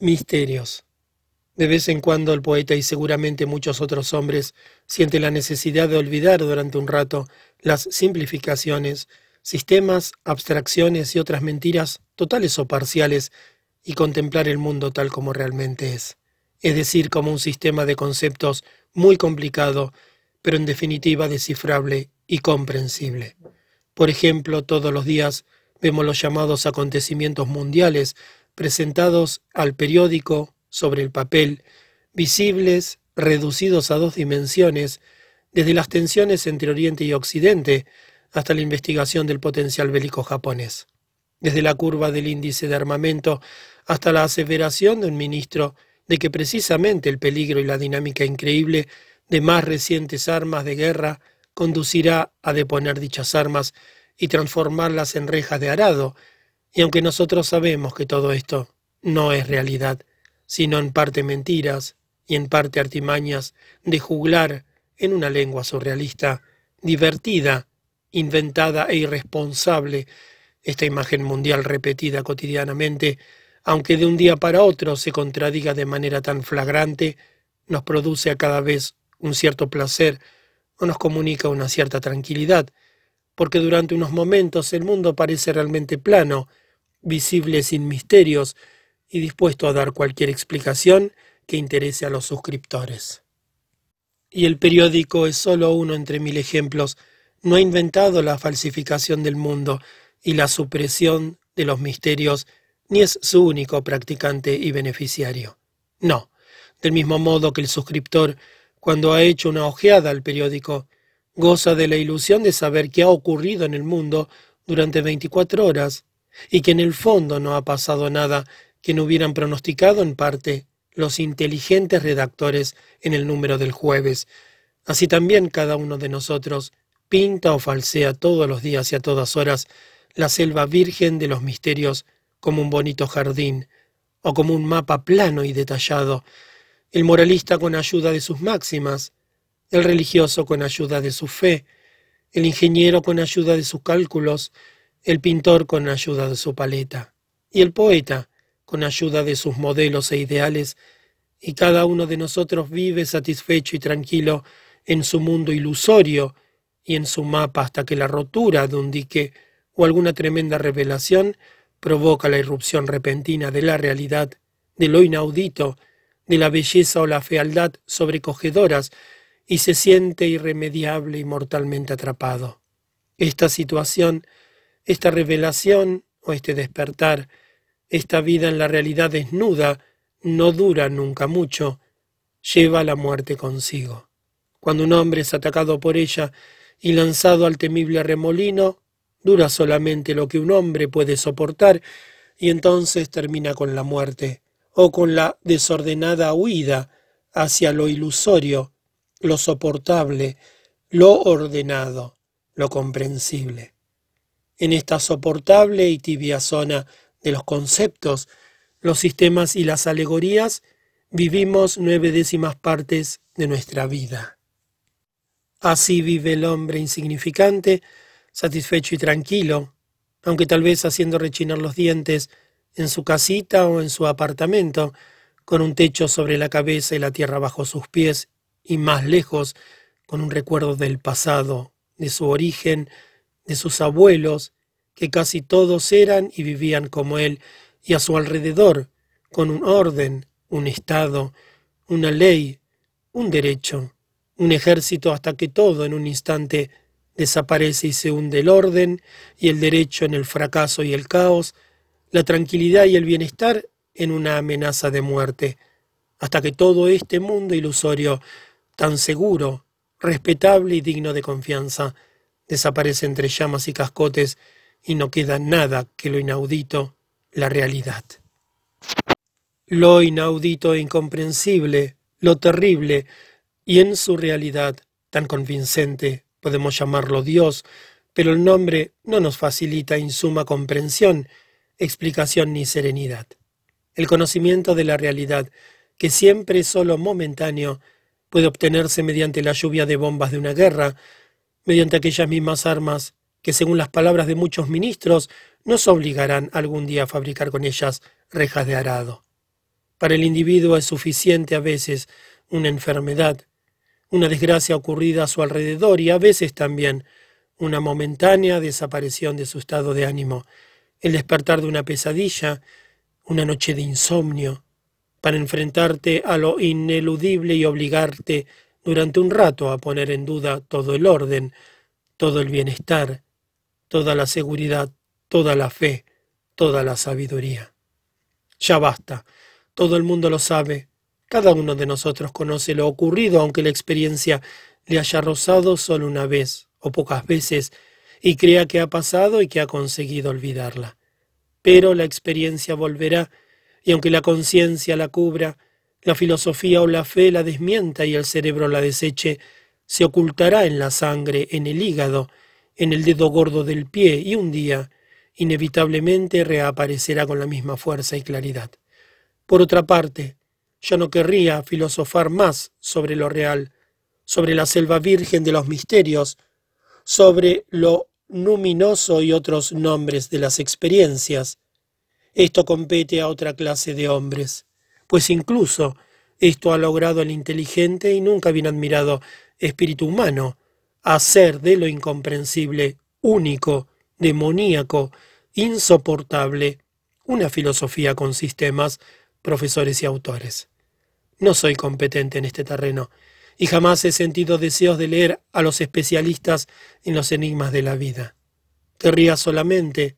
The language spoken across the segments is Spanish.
Misterios. De vez en cuando el poeta y seguramente muchos otros hombres sienten la necesidad de olvidar durante un rato las simplificaciones, sistemas, abstracciones y otras mentiras totales o parciales y contemplar el mundo tal como realmente es, es decir, como un sistema de conceptos muy complicado, pero en definitiva descifrable y comprensible. Por ejemplo, todos los días vemos los llamados acontecimientos mundiales presentados al periódico sobre el papel, visibles, reducidos a dos dimensiones, desde las tensiones entre Oriente y Occidente hasta la investigación del potencial bélico japonés, desde la curva del índice de armamento hasta la aseveración de un ministro de que precisamente el peligro y la dinámica increíble de más recientes armas de guerra conducirá a deponer dichas armas y transformarlas en rejas de arado, y aunque nosotros sabemos que todo esto no es realidad, sino en parte mentiras y en parte artimañas de juglar en una lengua surrealista, divertida, inventada e irresponsable, esta imagen mundial repetida cotidianamente, aunque de un día para otro se contradiga de manera tan flagrante, nos produce a cada vez un cierto placer o nos comunica una cierta tranquilidad, porque durante unos momentos el mundo parece realmente plano, visible sin misterios y dispuesto a dar cualquier explicación que interese a los suscriptores. Y el periódico es solo uno entre mil ejemplos. No ha inventado la falsificación del mundo y la supresión de los misterios, ni es su único practicante y beneficiario. No, del mismo modo que el suscriptor, cuando ha hecho una ojeada al periódico, goza de la ilusión de saber qué ha ocurrido en el mundo durante veinticuatro horas y que en el fondo no ha pasado nada que no hubieran pronosticado en parte los inteligentes redactores en el número del jueves. Así también cada uno de nosotros pinta o falsea todos los días y a todas horas la selva virgen de los misterios como un bonito jardín, o como un mapa plano y detallado, el moralista con ayuda de sus máximas, el religioso con ayuda de su fe, el ingeniero con ayuda de sus cálculos, el pintor con ayuda de su paleta, y el poeta con ayuda de sus modelos e ideales, y cada uno de nosotros vive satisfecho y tranquilo en su mundo ilusorio y en su mapa hasta que la rotura de un dique o alguna tremenda revelación provoca la irrupción repentina de la realidad, de lo inaudito, de la belleza o la fealdad sobrecogedoras y se siente irremediable y mortalmente atrapado. Esta situación, esta revelación o este despertar, esta vida en la realidad desnuda, no dura nunca mucho, lleva la muerte consigo. Cuando un hombre es atacado por ella y lanzado al temible remolino, dura solamente lo que un hombre puede soportar y entonces termina con la muerte o con la desordenada huida hacia lo ilusorio lo soportable, lo ordenado, lo comprensible. En esta soportable y tibia zona de los conceptos, los sistemas y las alegorías, vivimos nueve décimas partes de nuestra vida. Así vive el hombre insignificante, satisfecho y tranquilo, aunque tal vez haciendo rechinar los dientes en su casita o en su apartamento, con un techo sobre la cabeza y la tierra bajo sus pies y más lejos, con un recuerdo del pasado, de su origen, de sus abuelos, que casi todos eran y vivían como él, y a su alrededor, con un orden, un Estado, una ley, un derecho, un ejército hasta que todo en un instante desaparece y se hunde el orden y el derecho en el fracaso y el caos, la tranquilidad y el bienestar en una amenaza de muerte, hasta que todo este mundo ilusorio tan seguro, respetable y digno de confianza, desaparece entre llamas y cascotes y no queda nada que lo inaudito, la realidad. Lo inaudito e incomprensible, lo terrible, y en su realidad tan convincente, podemos llamarlo Dios, pero el nombre no nos facilita insuma comprensión, explicación ni serenidad. El conocimiento de la realidad, que siempre es sólo momentáneo, puede obtenerse mediante la lluvia de bombas de una guerra, mediante aquellas mismas armas que, según las palabras de muchos ministros, nos obligarán algún día a fabricar con ellas rejas de arado. Para el individuo es suficiente a veces una enfermedad, una desgracia ocurrida a su alrededor y a veces también una momentánea desaparición de su estado de ánimo, el despertar de una pesadilla, una noche de insomnio, para enfrentarte a lo ineludible y obligarte durante un rato a poner en duda todo el orden, todo el bienestar, toda la seguridad, toda la fe, toda la sabiduría. Ya basta, todo el mundo lo sabe, cada uno de nosotros conoce lo ocurrido, aunque la experiencia le haya rozado solo una vez o pocas veces, y crea que ha pasado y que ha conseguido olvidarla. Pero la experiencia volverá, y aunque la conciencia la cubra, la filosofía o la fe la desmienta y el cerebro la deseche, se ocultará en la sangre, en el hígado, en el dedo gordo del pie, y un día, inevitablemente, reaparecerá con la misma fuerza y claridad. Por otra parte, yo no querría filosofar más sobre lo real, sobre la selva virgen de los misterios, sobre lo luminoso y otros nombres de las experiencias. Esto compete a otra clase de hombres, pues incluso esto ha logrado el inteligente y nunca bien admirado espíritu humano, hacer de lo incomprensible, único, demoníaco, insoportable, una filosofía con sistemas, profesores y autores. No soy competente en este terreno, y jamás he sentido deseos de leer a los especialistas en los enigmas de la vida. Querría solamente,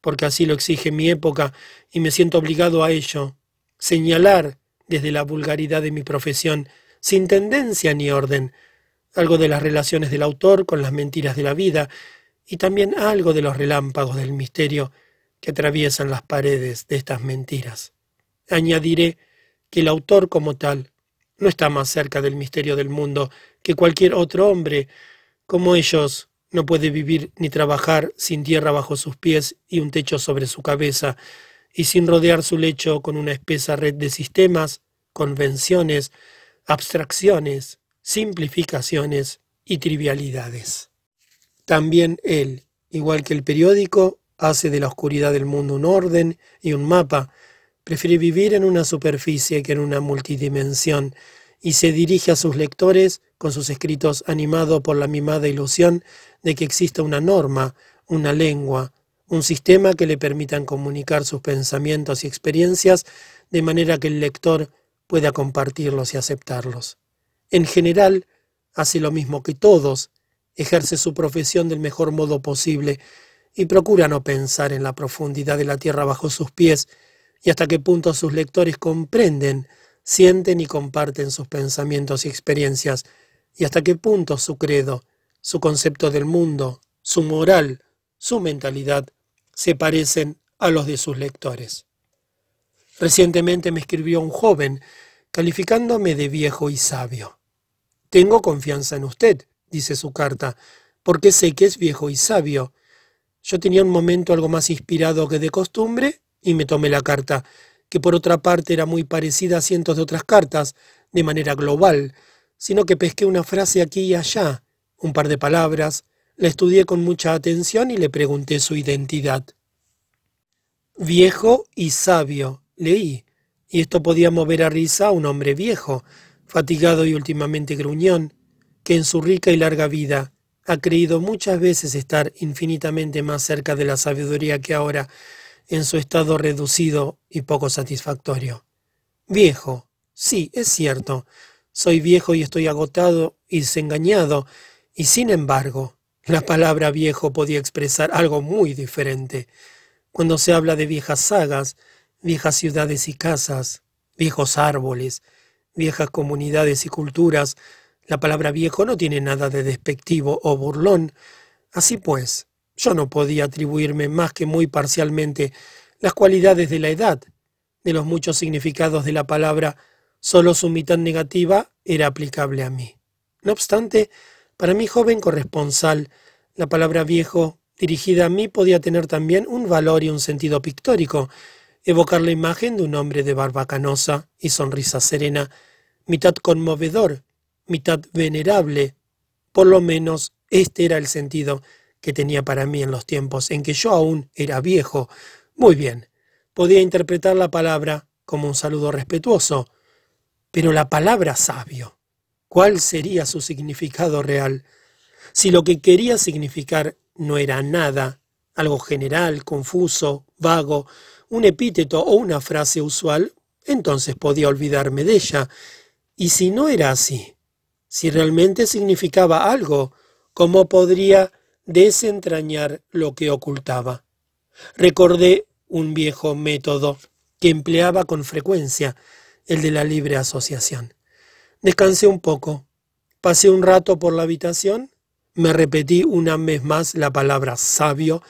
porque así lo exige mi época y me siento obligado a ello, señalar desde la vulgaridad de mi profesión, sin tendencia ni orden, algo de las relaciones del autor con las mentiras de la vida y también algo de los relámpagos del misterio que atraviesan las paredes de estas mentiras. Añadiré que el autor como tal no está más cerca del misterio del mundo que cualquier otro hombre. Como ellos, no puede vivir ni trabajar sin tierra bajo sus pies y un techo sobre su cabeza, y sin rodear su lecho con una espesa red de sistemas, convenciones, abstracciones, simplificaciones y trivialidades. También él, igual que el periódico, hace de la oscuridad del mundo un orden y un mapa, prefiere vivir en una superficie que en una multidimensión, y se dirige a sus lectores con sus escritos animado por la mimada ilusión de que exista una norma, una lengua, un sistema que le permitan comunicar sus pensamientos y experiencias de manera que el lector pueda compartirlos y aceptarlos. En general, hace lo mismo que todos, ejerce su profesión del mejor modo posible y procura no pensar en la profundidad de la tierra bajo sus pies, y hasta qué punto sus lectores comprenden, sienten y comparten sus pensamientos y experiencias, y hasta qué punto su credo, su concepto del mundo, su moral, su mentalidad, se parecen a los de sus lectores. Recientemente me escribió un joven, calificándome de viejo y sabio. Tengo confianza en usted, dice su carta, porque sé que es viejo y sabio. Yo tenía un momento algo más inspirado que de costumbre y me tomé la carta, que por otra parte era muy parecida a cientos de otras cartas, de manera global, sino que pesqué una frase aquí y allá, un par de palabras, la estudié con mucha atención y le pregunté su identidad. Viejo y sabio, leí, y esto podía mover a risa a un hombre viejo, fatigado y últimamente gruñón, que en su rica y larga vida ha creído muchas veces estar infinitamente más cerca de la sabiduría que ahora, en su estado reducido y poco satisfactorio. Viejo, sí, es cierto, soy viejo y estoy agotado y desengañado, y sin embargo, la palabra viejo podía expresar algo muy diferente. Cuando se habla de viejas sagas, viejas ciudades y casas, viejos árboles, viejas comunidades y culturas, la palabra viejo no tiene nada de despectivo o burlón. Así pues, yo no podía atribuirme más que muy parcialmente las cualidades de la edad. De los muchos significados de la palabra, solo su mitad negativa era aplicable a mí. No obstante, para mi joven corresponsal, la palabra viejo dirigida a mí podía tener también un valor y un sentido pictórico, evocar la imagen de un hombre de barba canosa y sonrisa serena, mitad conmovedor, mitad venerable. Por lo menos este era el sentido que tenía para mí en los tiempos en que yo aún era viejo. Muy bien, podía interpretar la palabra como un saludo respetuoso. Pero la palabra sabio, ¿cuál sería su significado real? Si lo que quería significar no era nada, algo general, confuso, vago, un epíteto o una frase usual, entonces podía olvidarme de ella. Y si no era así, si realmente significaba algo, ¿cómo podría desentrañar lo que ocultaba? Recordé un viejo método que empleaba con frecuencia, el de la libre asociación. Descansé un poco, pasé un rato por la habitación, me repetí una vez más la palabra sabio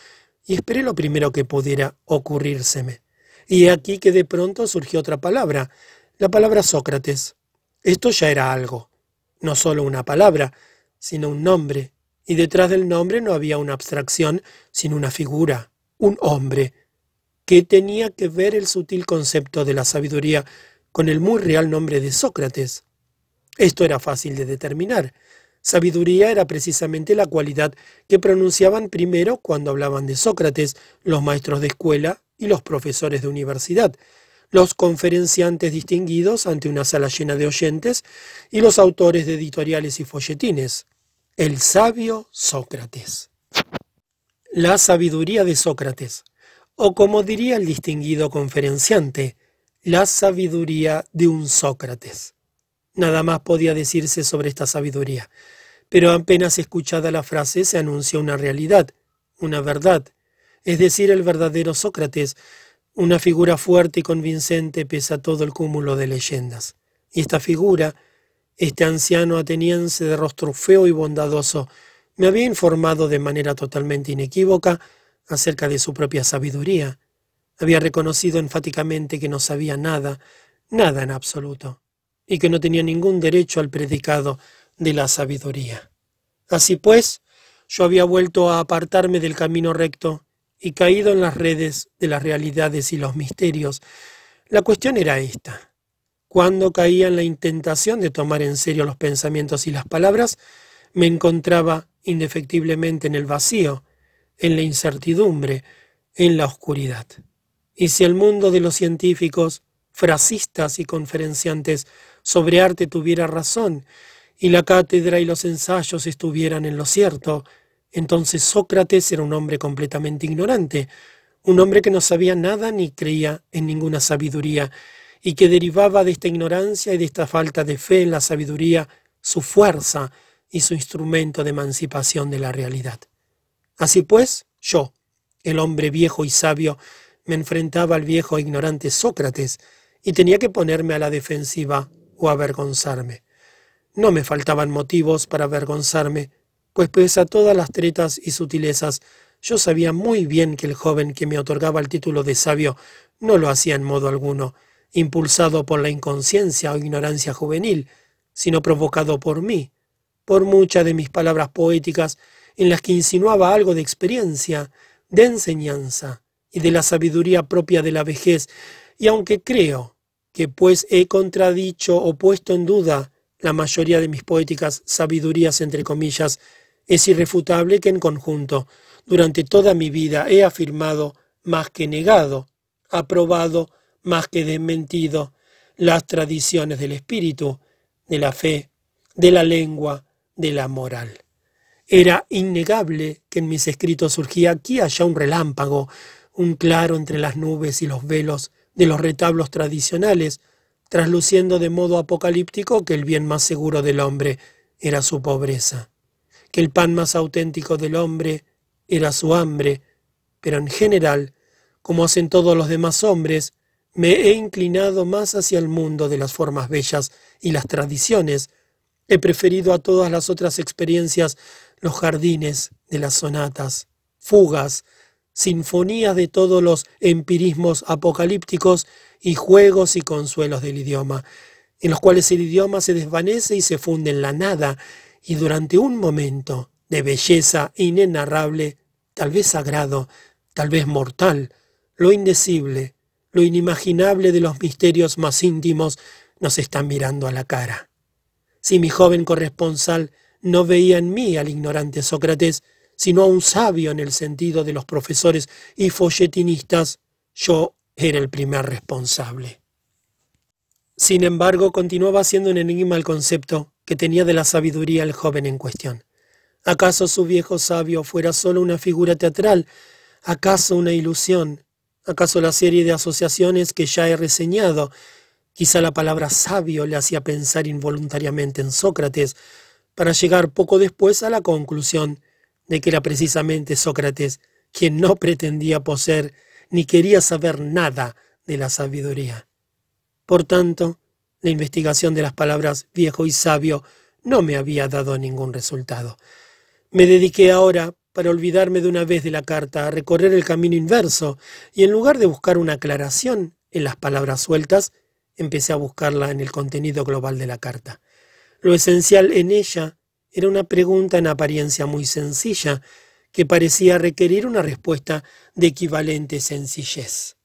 y esperé lo primero que pudiera ocurrírseme. Y aquí que de pronto surgió otra palabra, la palabra Sócrates. Esto ya era algo, no solo una palabra, sino un nombre, y detrás del nombre no había una abstracción, sino una figura, un hombre, que tenía que ver el sutil concepto de la sabiduría con el muy real nombre de Sócrates. Esto era fácil de determinar. Sabiduría era precisamente la cualidad que pronunciaban primero cuando hablaban de Sócrates los maestros de escuela y los profesores de universidad, los conferenciantes distinguidos ante una sala llena de oyentes y los autores de editoriales y folletines. El sabio Sócrates. La sabiduría de Sócrates, o como diría el distinguido conferenciante, la sabiduría de un Sócrates. Nada más podía decirse sobre esta sabiduría, pero apenas escuchada la frase se anuncia una realidad, una verdad, es decir, el verdadero Sócrates, una figura fuerte y convincente pese a todo el cúmulo de leyendas. Y esta figura, este anciano ateniense de rostro feo y bondadoso, me había informado de manera totalmente inequívoca acerca de su propia sabiduría. Había reconocido enfáticamente que no sabía nada, nada en absoluto, y que no tenía ningún derecho al predicado de la sabiduría. Así pues, yo había vuelto a apartarme del camino recto y caído en las redes de las realidades y los misterios. La cuestión era esta. Cuando caía en la intentación de tomar en serio los pensamientos y las palabras, me encontraba indefectiblemente en el vacío, en la incertidumbre, en la oscuridad. Y si el mundo de los científicos, frasistas y conferenciantes sobre arte tuviera razón, y la cátedra y los ensayos estuvieran en lo cierto, entonces Sócrates era un hombre completamente ignorante, un hombre que no sabía nada ni creía en ninguna sabiduría, y que derivaba de esta ignorancia y de esta falta de fe en la sabiduría su fuerza y su instrumento de emancipación de la realidad. Así pues, yo, el hombre viejo y sabio, me enfrentaba al viejo e ignorante Sócrates y tenía que ponerme a la defensiva o avergonzarme. No me faltaban motivos para avergonzarme, pues pese a todas las tretas y sutilezas, yo sabía muy bien que el joven que me otorgaba el título de sabio no lo hacía en modo alguno, impulsado por la inconsciencia o ignorancia juvenil, sino provocado por mí, por muchas de mis palabras poéticas en las que insinuaba algo de experiencia, de enseñanza y de la sabiduría propia de la vejez, y aunque creo que pues he contradicho o puesto en duda la mayoría de mis poéticas sabidurías entre comillas, es irrefutable que en conjunto, durante toda mi vida he afirmado más que negado, aprobado más que desmentido las tradiciones del espíritu, de la fe, de la lengua, de la moral. Era innegable que en mis escritos surgía aquí allá un relámpago, un claro entre las nubes y los velos de los retablos tradicionales, trasluciendo de modo apocalíptico que el bien más seguro del hombre era su pobreza que el pan más auténtico del hombre era su hambre, pero en general, como hacen todos los demás hombres, me he inclinado más hacia el mundo de las formas bellas y las tradiciones. He preferido a todas las otras experiencias los jardines de las sonatas, fugas, sinfonías de todos los empirismos apocalípticos y juegos y consuelos del idioma, en los cuales el idioma se desvanece y se funde en la nada, y durante un momento de belleza inenarrable, tal vez sagrado, tal vez mortal, lo indecible, lo inimaginable de los misterios más íntimos nos están mirando a la cara. Si mi joven corresponsal no veía en mí al ignorante Sócrates, sino a un sabio en el sentido de los profesores y folletinistas, yo era el primer responsable. Sin embargo, continuaba siendo un enigma el concepto que tenía de la sabiduría el joven en cuestión. ¿Acaso su viejo sabio fuera solo una figura teatral? ¿Acaso una ilusión? ¿Acaso la serie de asociaciones que ya he reseñado? Quizá la palabra sabio le hacía pensar involuntariamente en Sócrates, para llegar poco después a la conclusión de que era precisamente Sócrates quien no pretendía poseer ni quería saber nada de la sabiduría. Por tanto, la investigación de las palabras viejo y sabio no me había dado ningún resultado. Me dediqué ahora, para olvidarme de una vez de la carta, a recorrer el camino inverso, y en lugar de buscar una aclaración en las palabras sueltas, empecé a buscarla en el contenido global de la carta. Lo esencial en ella era una pregunta en apariencia muy sencilla, que parecía requerir una respuesta de equivalente sencillez.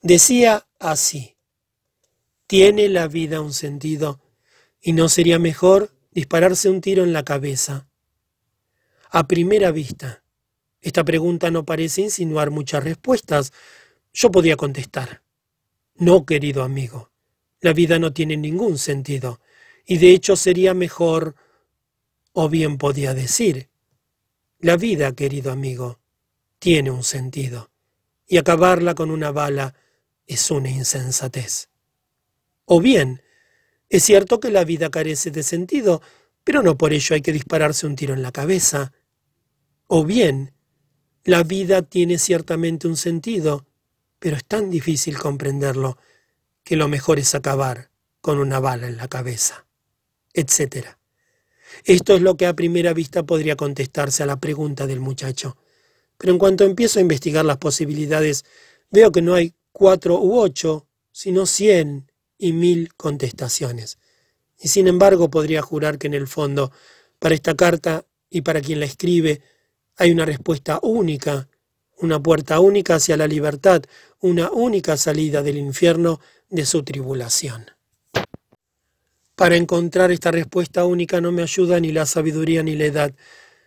Decía así, ¿tiene la vida un sentido? ¿Y no sería mejor dispararse un tiro en la cabeza? A primera vista, esta pregunta no parece insinuar muchas respuestas. Yo podía contestar, no, querido amigo, la vida no tiene ningún sentido, y de hecho sería mejor, o bien podía decir, la vida, querido amigo, tiene un sentido, y acabarla con una bala es una insensatez. O bien, es cierto que la vida carece de sentido, pero no por ello hay que dispararse un tiro en la cabeza. O bien, la vida tiene ciertamente un sentido, pero es tan difícil comprenderlo que lo mejor es acabar con una bala en la cabeza, etc. Esto es lo que a primera vista podría contestarse a la pregunta del muchacho. Pero en cuanto empiezo a investigar las posibilidades, veo que no hay cuatro u ocho, sino cien y mil contestaciones. Y sin embargo podría jurar que en el fondo, para esta carta y para quien la escribe, hay una respuesta única, una puerta única hacia la libertad, una única salida del infierno de su tribulación. Para encontrar esta respuesta única no me ayuda ni la sabiduría ni la edad.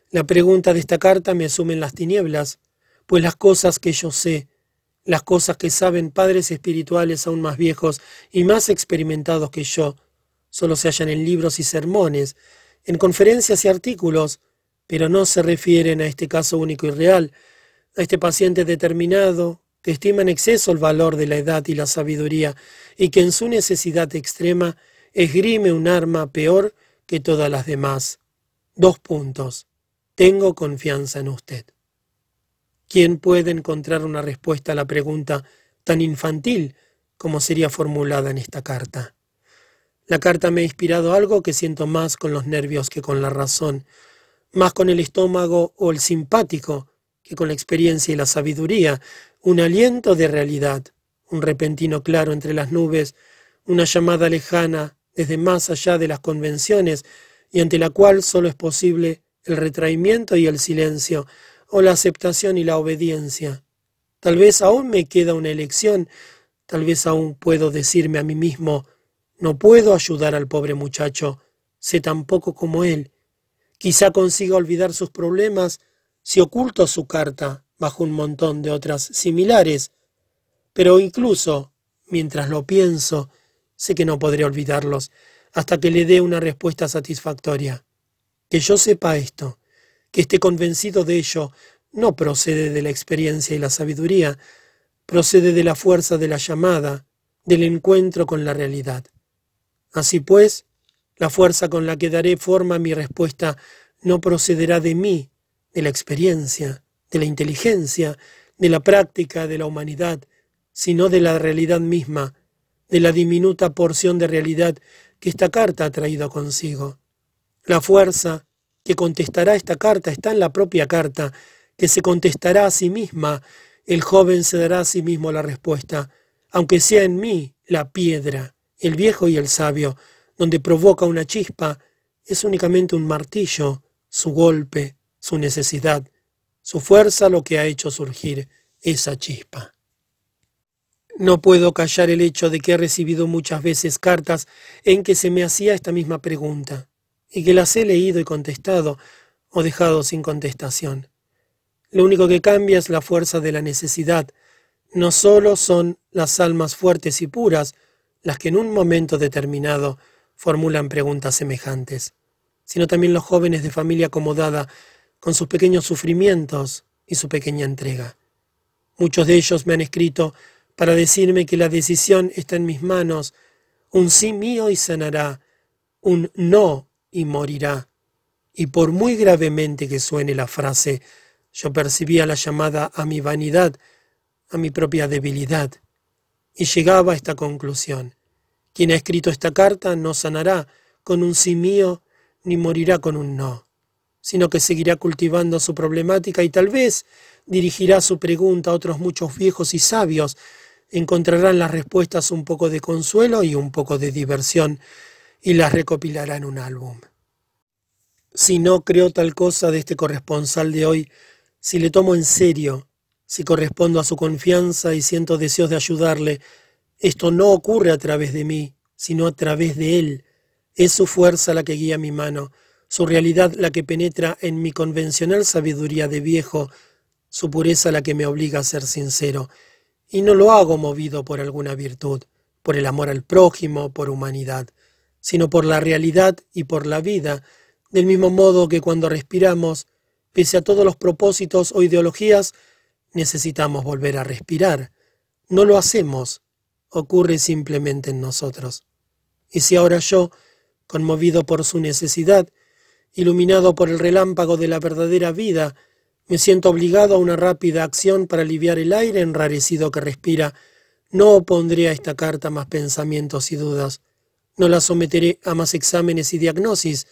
La pregunta de esta carta me asume en las tinieblas, pues las cosas que yo sé, las cosas que saben padres espirituales aún más viejos y más experimentados que yo, solo se hallan en libros y sermones, en conferencias y artículos, pero no se refieren a este caso único y real, a este paciente determinado que estima en exceso el valor de la edad y la sabiduría y que en su necesidad extrema esgrime un arma peor que todas las demás. Dos puntos. Tengo confianza en usted. ¿Quién puede encontrar una respuesta a la pregunta tan infantil como sería formulada en esta carta? La carta me ha inspirado algo que siento más con los nervios que con la razón, más con el estómago o el simpático que con la experiencia y la sabiduría, un aliento de realidad, un repentino claro entre las nubes, una llamada lejana desde más allá de las convenciones y ante la cual solo es posible el retraimiento y el silencio, o la aceptación y la obediencia. Tal vez aún me queda una elección, tal vez aún puedo decirme a mí mismo, no puedo ayudar al pobre muchacho, sé tan poco como él. Quizá consiga olvidar sus problemas si oculto su carta bajo un montón de otras similares, pero incluso, mientras lo pienso, sé que no podré olvidarlos hasta que le dé una respuesta satisfactoria. Que yo sepa esto, que esté convencido de ello, no procede de la experiencia y la sabiduría, procede de la fuerza de la llamada, del encuentro con la realidad. Así pues, la fuerza con la que daré forma a mi respuesta no procederá de mí, de la experiencia, de la inteligencia, de la práctica, de la humanidad, sino de la realidad misma, de la diminuta porción de realidad que esta carta ha traído consigo. La fuerza que contestará esta carta está en la propia carta, que se contestará a sí misma. El joven se dará a sí mismo la respuesta, aunque sea en mí la piedra, el viejo y el sabio, donde provoca una chispa, es únicamente un martillo, su golpe, su necesidad, su fuerza lo que ha hecho surgir esa chispa. No puedo callar el hecho de que he recibido muchas veces cartas en que se me hacía esta misma pregunta, y que las he leído y contestado, o dejado sin contestación. Lo único que cambia es la fuerza de la necesidad. No solo son las almas fuertes y puras, las que en un momento determinado formulan preguntas semejantes, sino también los jóvenes de familia acomodada con sus pequeños sufrimientos y su pequeña entrega. Muchos de ellos me han escrito para decirme que la decisión está en mis manos, un sí mío y sanará, un no y morirá. Y por muy gravemente que suene la frase, yo percibía la llamada a mi vanidad, a mi propia debilidad, y llegaba a esta conclusión. Quien ha escrito esta carta no sanará con un sí mío ni morirá con un no, sino que seguirá cultivando su problemática y tal vez dirigirá su pregunta a otros muchos viejos y sabios, encontrarán las respuestas un poco de consuelo y un poco de diversión y las recopilará en un álbum. Si no creo tal cosa de este corresponsal de hoy, si le tomo en serio, si correspondo a su confianza y siento deseos de ayudarle, esto no ocurre a través de mí, sino a través de él. Es su fuerza la que guía mi mano, su realidad la que penetra en mi convencional sabiduría de viejo, su pureza la que me obliga a ser sincero. Y no lo hago movido por alguna virtud, por el amor al prójimo, por humanidad, sino por la realidad y por la vida, del mismo modo que cuando respiramos, pese a todos los propósitos o ideologías, necesitamos volver a respirar. No lo hacemos, ocurre simplemente en nosotros. Y si ahora yo, conmovido por su necesidad, iluminado por el relámpago de la verdadera vida, me siento obligado a una rápida acción para aliviar el aire enrarecido que respira. No opondré a esta carta más pensamientos y dudas. No la someteré a más exámenes y diagnosis,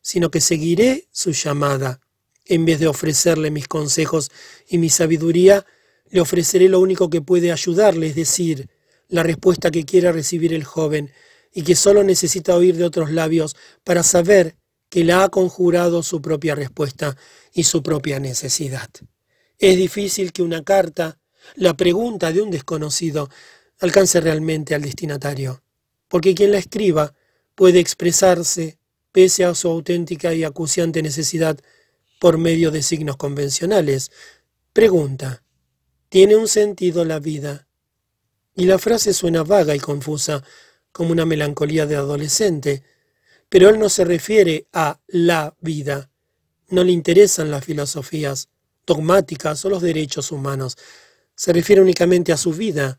sino que seguiré su llamada. En vez de ofrecerle mis consejos y mi sabiduría, le ofreceré lo único que puede ayudarle, es decir, la respuesta que quiera recibir el joven y que solo necesita oír de otros labios para saber que la ha conjurado su propia respuesta y su propia necesidad. Es difícil que una carta, la pregunta de un desconocido, alcance realmente al destinatario, porque quien la escriba puede expresarse, pese a su auténtica y acuciante necesidad, por medio de signos convencionales. Pregunta, ¿tiene un sentido la vida? Y la frase suena vaga y confusa, como una melancolía de adolescente, pero él no se refiere a la vida. No le interesan las filosofías dogmáticas o los derechos humanos. Se refiere únicamente a su vida.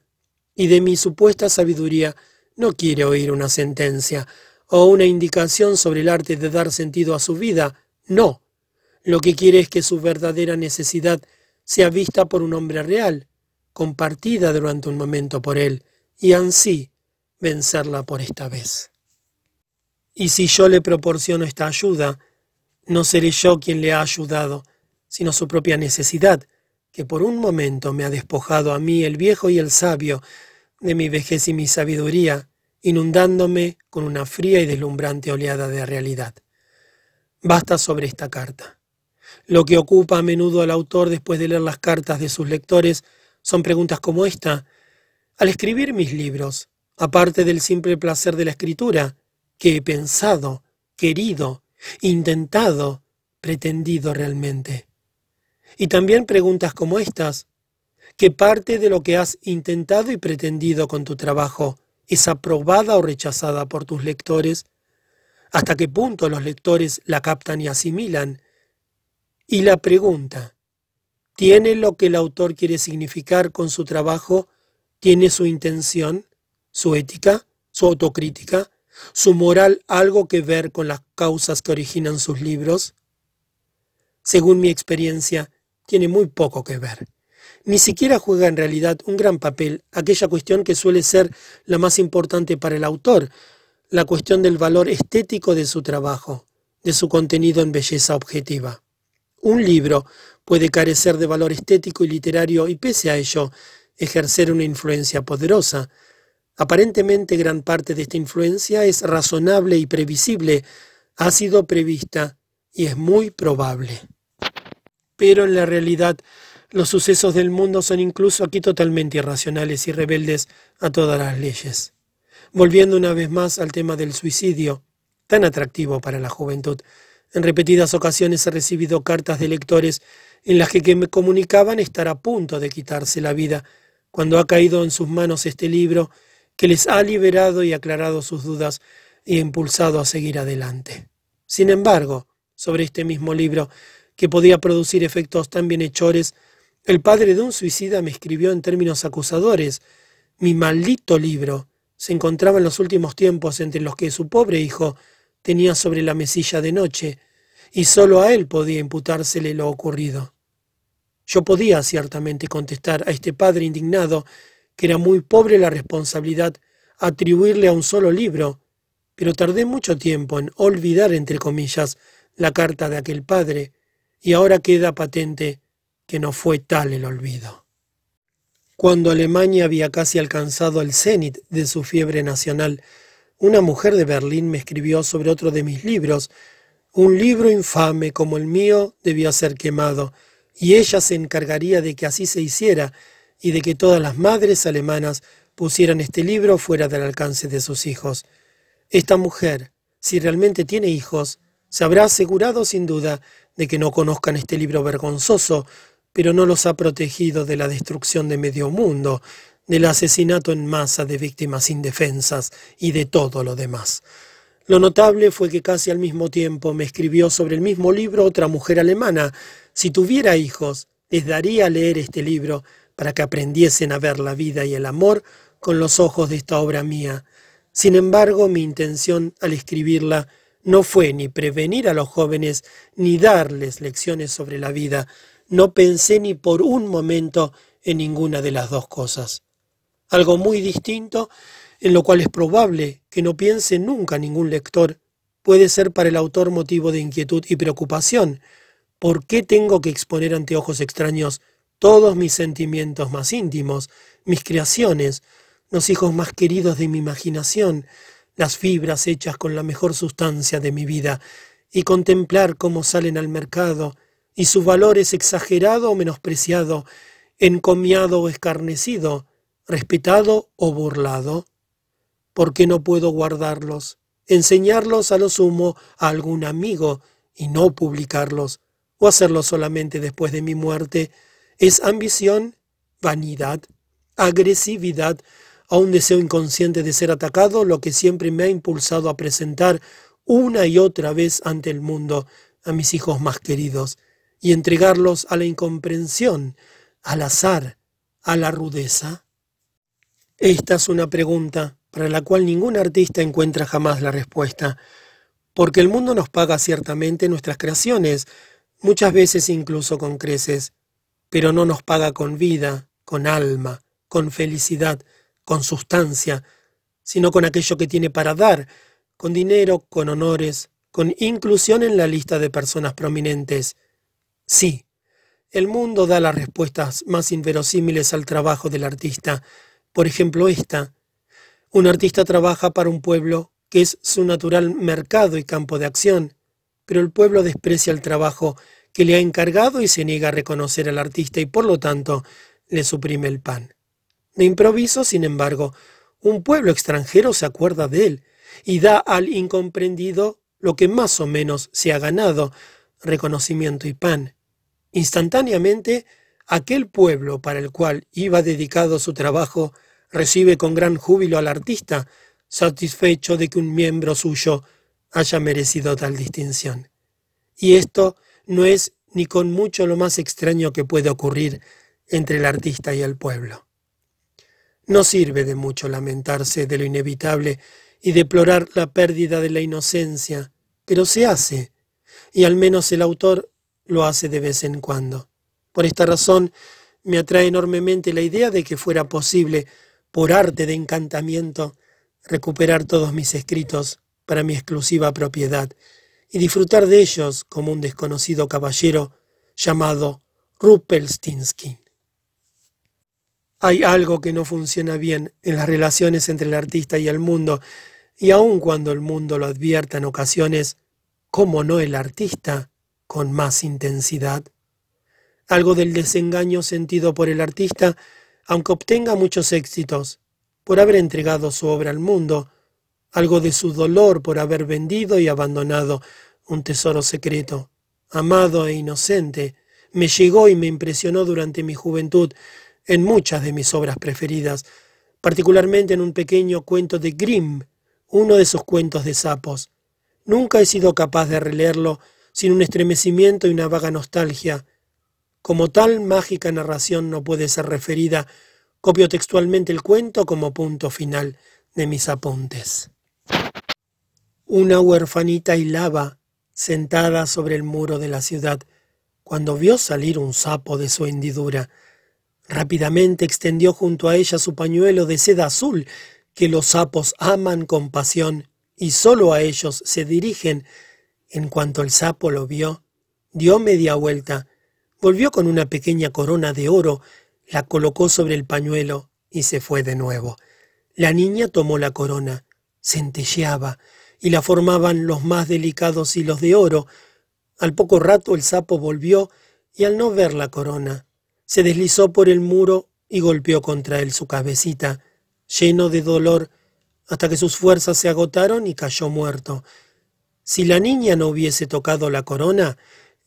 Y de mi supuesta sabiduría no quiere oír una sentencia o una indicación sobre el arte de dar sentido a su vida. No. Lo que quiere es que su verdadera necesidad sea vista por un hombre real, compartida durante un momento por él, y así vencerla por esta vez. Y si yo le proporciono esta ayuda, no seré yo quien le ha ayudado, sino su propia necesidad, que por un momento me ha despojado a mí el viejo y el sabio de mi vejez y mi sabiduría, inundándome con una fría y deslumbrante oleada de realidad. Basta sobre esta carta. Lo que ocupa a menudo al autor después de leer las cartas de sus lectores son preguntas como esta. Al escribir mis libros, aparte del simple placer de la escritura, que he pensado, querido, intentado, pretendido realmente. Y también preguntas como estas. ¿Qué parte de lo que has intentado y pretendido con tu trabajo es aprobada o rechazada por tus lectores? ¿Hasta qué punto los lectores la captan y asimilan? Y la pregunta, ¿tiene lo que el autor quiere significar con su trabajo? ¿Tiene su intención, su ética, su autocrítica, ¿Su moral algo que ver con las causas que originan sus libros? Según mi experiencia, tiene muy poco que ver. Ni siquiera juega en realidad un gran papel aquella cuestión que suele ser la más importante para el autor, la cuestión del valor estético de su trabajo, de su contenido en belleza objetiva. Un libro puede carecer de valor estético y literario y pese a ello ejercer una influencia poderosa, Aparentemente gran parte de esta influencia es razonable y previsible, ha sido prevista y es muy probable. Pero en la realidad los sucesos del mundo son incluso aquí totalmente irracionales y rebeldes a todas las leyes. Volviendo una vez más al tema del suicidio, tan atractivo para la juventud, en repetidas ocasiones he recibido cartas de lectores en las que me comunicaban estar a punto de quitarse la vida. Cuando ha caído en sus manos este libro, que les ha liberado y aclarado sus dudas y impulsado a seguir adelante. Sin embargo, sobre este mismo libro, que podía producir efectos tan bienhechores, el padre de un suicida me escribió en términos acusadores. Mi maldito libro se encontraba en los últimos tiempos entre los que su pobre hijo tenía sobre la mesilla de noche, y sólo a él podía imputársele lo ocurrido. Yo podía ciertamente contestar a este padre indignado que era muy pobre la responsabilidad atribuirle a un solo libro, pero tardé mucho tiempo en olvidar, entre comillas, la carta de aquel padre, y ahora queda patente que no fue tal el olvido. Cuando Alemania había casi alcanzado el cenit de su fiebre nacional, una mujer de Berlín me escribió sobre otro de mis libros. Un libro infame como el mío debía ser quemado, y ella se encargaría de que así se hiciera y de que todas las madres alemanas pusieran este libro fuera del alcance de sus hijos. Esta mujer, si realmente tiene hijos, se habrá asegurado sin duda de que no conozcan este libro vergonzoso, pero no los ha protegido de la destrucción de medio mundo, del asesinato en masa de víctimas indefensas y de todo lo demás. Lo notable fue que casi al mismo tiempo me escribió sobre el mismo libro otra mujer alemana. Si tuviera hijos, les daría a leer este libro para que aprendiesen a ver la vida y el amor con los ojos de esta obra mía. Sin embargo, mi intención al escribirla no fue ni prevenir a los jóvenes ni darles lecciones sobre la vida. No pensé ni por un momento en ninguna de las dos cosas. Algo muy distinto, en lo cual es probable que no piense nunca ningún lector, puede ser para el autor motivo de inquietud y preocupación. ¿Por qué tengo que exponer ante ojos extraños todos mis sentimientos más íntimos, mis creaciones, los hijos más queridos de mi imaginación, las fibras hechas con la mejor sustancia de mi vida, y contemplar cómo salen al mercado, y su valor es exagerado o menospreciado, encomiado o escarnecido, respetado o burlado. ¿Por qué no puedo guardarlos, enseñarlos a lo sumo a algún amigo y no publicarlos, o hacerlo solamente después de mi muerte? ¿Es ambición, vanidad, agresividad, a un deseo inconsciente de ser atacado, lo que siempre me ha impulsado a presentar una y otra vez ante el mundo a mis hijos más queridos y entregarlos a la incomprensión, al azar, a la rudeza? Esta es una pregunta para la cual ningún artista encuentra jamás la respuesta, porque el mundo nos paga ciertamente nuestras creaciones, muchas veces incluso con creces, pero no nos paga con vida, con alma, con felicidad, con sustancia, sino con aquello que tiene para dar, con dinero, con honores, con inclusión en la lista de personas prominentes. Sí, el mundo da las respuestas más inverosímiles al trabajo del artista. Por ejemplo, esta. Un artista trabaja para un pueblo que es su natural mercado y campo de acción, pero el pueblo desprecia el trabajo que le ha encargado y se niega a reconocer al artista y por lo tanto le suprime el pan. De improviso, sin embargo, un pueblo extranjero se acuerda de él y da al incomprendido lo que más o menos se ha ganado, reconocimiento y pan. Instantáneamente, aquel pueblo para el cual iba dedicado su trabajo recibe con gran júbilo al artista, satisfecho de que un miembro suyo haya merecido tal distinción. Y esto no es ni con mucho lo más extraño que puede ocurrir entre el artista y el pueblo. No sirve de mucho lamentarse de lo inevitable y deplorar la pérdida de la inocencia, pero se hace, y al menos el autor lo hace de vez en cuando. Por esta razón me atrae enormemente la idea de que fuera posible, por arte de encantamiento, recuperar todos mis escritos para mi exclusiva propiedad y disfrutar de ellos como un desconocido caballero llamado Ruppelstinsky. Hay algo que no funciona bien en las relaciones entre el artista y el mundo, y aun cuando el mundo lo advierta en ocasiones, ¿cómo no el artista con más intensidad? Algo del desengaño sentido por el artista, aunque obtenga muchos éxitos, por haber entregado su obra al mundo, algo de su dolor por haber vendido y abandonado un tesoro secreto, amado e inocente, me llegó y me impresionó durante mi juventud, en muchas de mis obras preferidas, particularmente en un pequeño cuento de Grimm, uno de sus cuentos de sapos. Nunca he sido capaz de releerlo sin un estremecimiento y una vaga nostalgia. Como tal mágica narración no puede ser referida, copio textualmente el cuento como punto final de mis apuntes. Una huerfanita hilaba, sentada sobre el muro de la ciudad, cuando vio salir un sapo de su hendidura. Rápidamente extendió junto a ella su pañuelo de seda azul, que los sapos aman con pasión y sólo a ellos se dirigen. En cuanto el sapo lo vio, dio media vuelta, volvió con una pequeña corona de oro, la colocó sobre el pañuelo y se fue de nuevo. La niña tomó la corona, centelleaba, y la formaban los más delicados hilos de oro. Al poco rato el sapo volvió y al no ver la corona, se deslizó por el muro y golpeó contra él su cabecita, lleno de dolor, hasta que sus fuerzas se agotaron y cayó muerto. Si la niña no hubiese tocado la corona,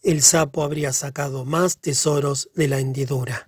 el sapo habría sacado más tesoros de la hendidura.